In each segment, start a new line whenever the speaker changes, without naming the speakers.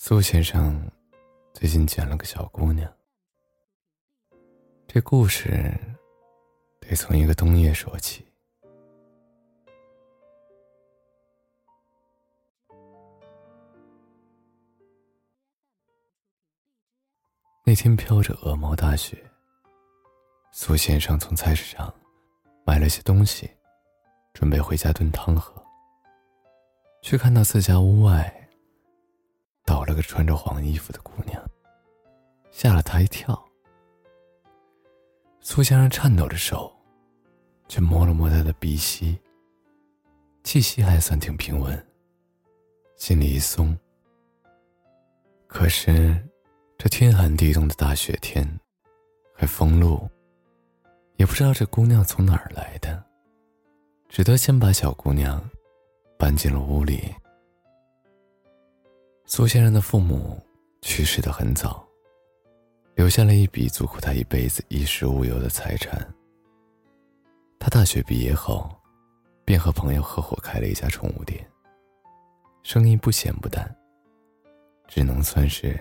苏先生最近捡了个小姑娘。这故事得从一个冬夜说起。那天飘着鹅毛大雪，苏先生从菜市场买了些东西，准备回家炖汤喝。却看到自家屋外。倒了个穿着黄衣服的姑娘，吓了他一跳。苏先生颤抖着手，却摸了摸她的鼻息，气息还算挺平稳，心里一松。可是，这天寒地冻的大雪天，还封路，也不知道这姑娘从哪儿来的，只得先把小姑娘搬进了屋里。苏先生的父母去世的很早，留下了一笔足够他一辈子衣食无忧的财产。他大学毕业后，便和朋友合伙开了一家宠物店，生意不咸不淡，只能算是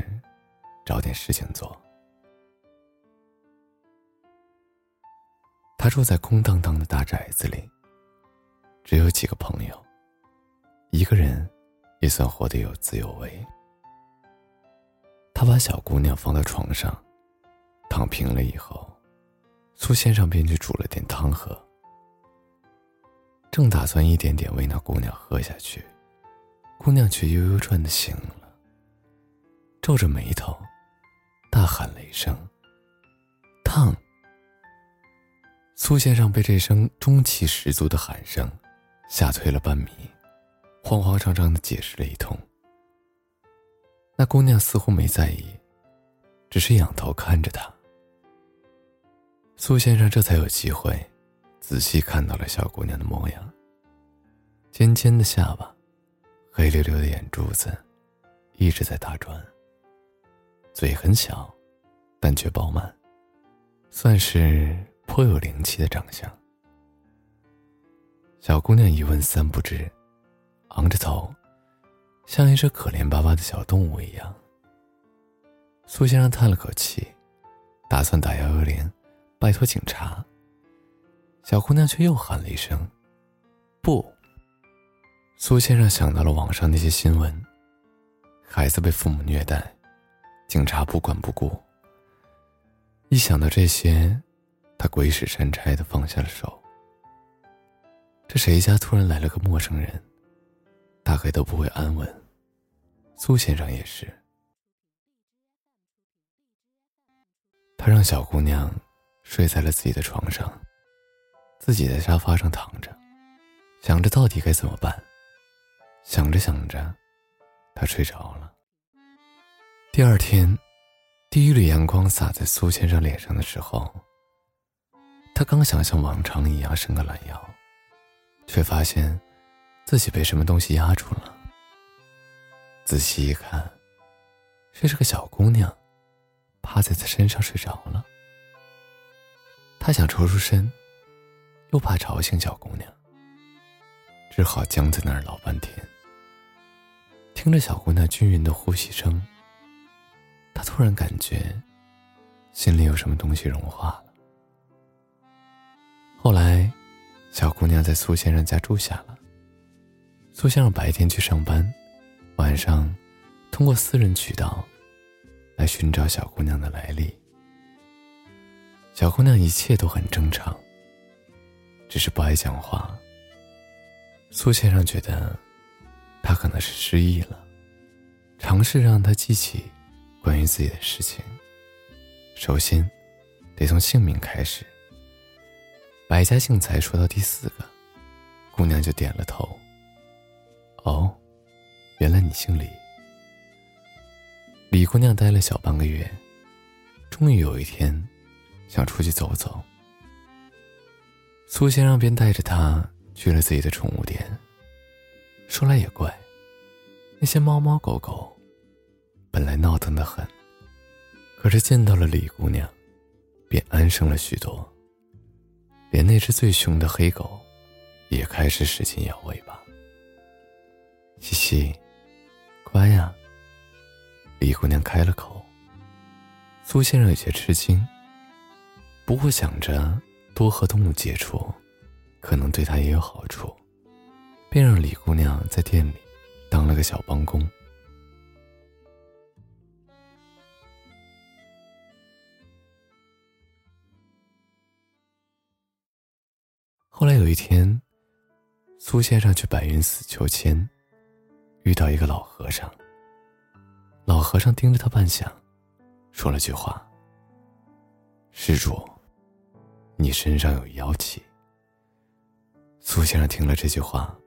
找点事情做。他住在空荡荡的大宅子里，只有几个朋友，一个人。也算活得有滋有味。他把小姑娘放到床上，躺平了以后，苏先生便去煮了点汤喝。正打算一点点喂那姑娘喝下去，姑娘却悠悠转的醒了，皱着眉头，大喊了一声：“烫！”苏先生被这声中气十足的喊声吓退了半米。慌慌张张的解释了一通，那姑娘似乎没在意，只是仰头看着他。苏先生这才有机会仔细看到了小姑娘的模样：尖尖的下巴，黑溜溜的眼珠子，一直在打转。嘴很小，但却饱满，算是颇有灵气的长相。小姑娘一问三不知。昂着头，像一只可怜巴巴的小动物一样。苏先生叹了口气，打算打幺幺零，拜托警察。小姑娘却又喊了一声：“不！”苏先生想到了网上那些新闻，孩子被父母虐待，警察不管不顾。一想到这些，他鬼使神差的放下了手。这谁家突然来了个陌生人？大概都不会安稳。苏先生也是。他让小姑娘睡在了自己的床上，自己在沙发上躺着，想着到底该怎么办。想着想着，他睡着了。第二天，第一缕阳光洒在苏先生脸上的时候，他刚想像往常一样伸个懒腰，却发现。自己被什么东西压住了。仔细一看，这是个小姑娘，趴在他身上睡着了。他想抽出身，又怕吵醒小姑娘，只好僵在那儿老半天。听着小姑娘均匀的呼吸声，他突然感觉心里有什么东西融化了。后来，小姑娘在苏先生家住下了。苏先生白天去上班，晚上通过私人渠道来寻找小姑娘的来历。小姑娘一切都很正常，只是不爱讲话。苏先生觉得她可能是失忆了，尝试让她记起关于自己的事情。首先得从姓名开始。百家姓才说到第四个，姑娘就点了头。哦，原来你姓李。李姑娘待了小半个月，终于有一天，想出去走走。苏先生便带着她去了自己的宠物店。说来也怪，那些猫猫狗狗，本来闹腾的很，可是见到了李姑娘，便安生了许多。连那只最凶的黑狗，也开始使劲摇尾巴。乖呀，李姑娘开了口。苏先生有些吃惊，不过想着多和动物接触，可能对他也有好处，便让李姑娘在店里当了个小帮工。后来有一天，苏先生去白云寺求签，遇到一个老和尚。老和尚盯着他半晌，说了句话：“施主，你身上有妖气。”苏先生听了这句话，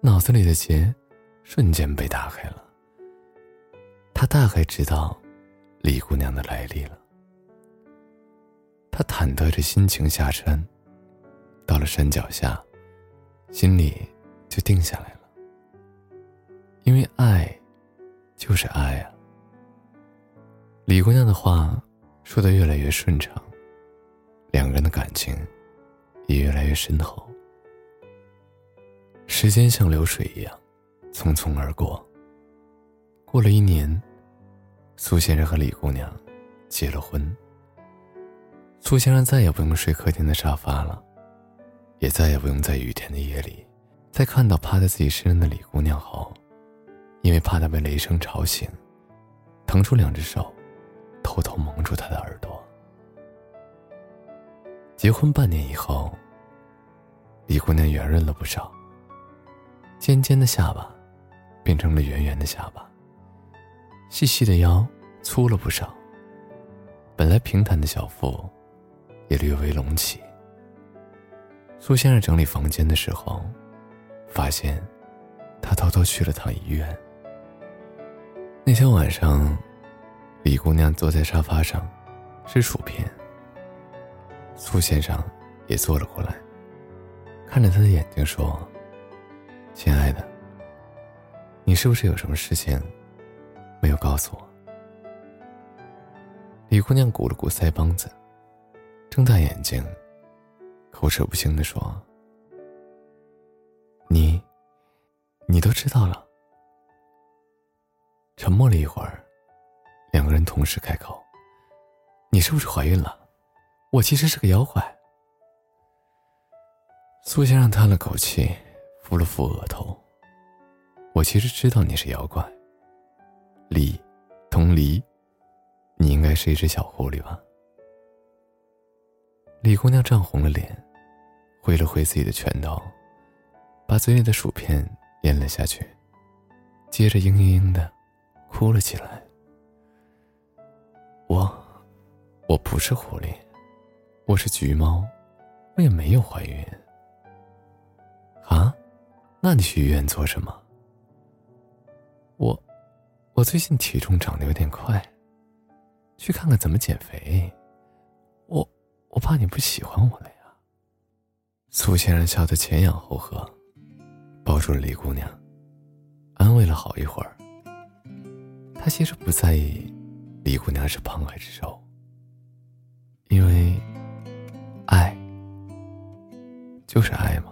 脑子里的结瞬间被打开了。他大概知道李姑娘的来历了。他忐忑着心情下山。到了山脚下，心里就定下来了。因为爱，就是爱啊。李姑娘的话说的越来越顺畅，两个人的感情也越来越深厚。时间像流水一样，匆匆而过。过了一年，苏先生和李姑娘结了婚。苏先生再也不用睡客厅的沙发了。也再也不用在雨天的夜里，在看到趴在自己身上的李姑娘后，因为怕他被雷声吵醒，腾出两只手，偷偷蒙住他的耳朵。结婚半年以后，李姑娘圆润了不少，尖尖的下巴变成了圆圆的下巴，细细的腰粗了不少，本来平坦的小腹也略微隆起。苏先生整理房间的时候，发现他偷偷去了趟医院。那天晚上，李姑娘坐在沙发上吃薯片，苏先生也坐了过来，看着她的眼睛说：“亲爱的，你是不是有什么事情没有告诉我？”李姑娘鼓了鼓腮帮子，睁大眼睛。口齿不清的说：“你，你都知道了。”沉默了一会儿，两个人同时开口：“你是不是怀孕了？我其实是个妖怪。”苏先生叹了口气，扶了扶额头：“我其实知道你是妖怪。李，同离，你应该是一只小狐狸吧？”李姑娘涨红了脸。挥了挥自己的拳头，把嘴里的薯片咽了下去，接着嘤嘤嘤的哭了起来。我，我不是狐狸，我是橘猫，我也没有怀孕。啊，那你去医院做什么？我，我最近体重长得有点快，去看看怎么减肥。我，我怕你不喜欢我了呀。苏先生笑得前仰后合，抱住了李姑娘，安慰了好一会儿。他其实不在意李姑娘是胖还是瘦，因为爱就是爱嘛。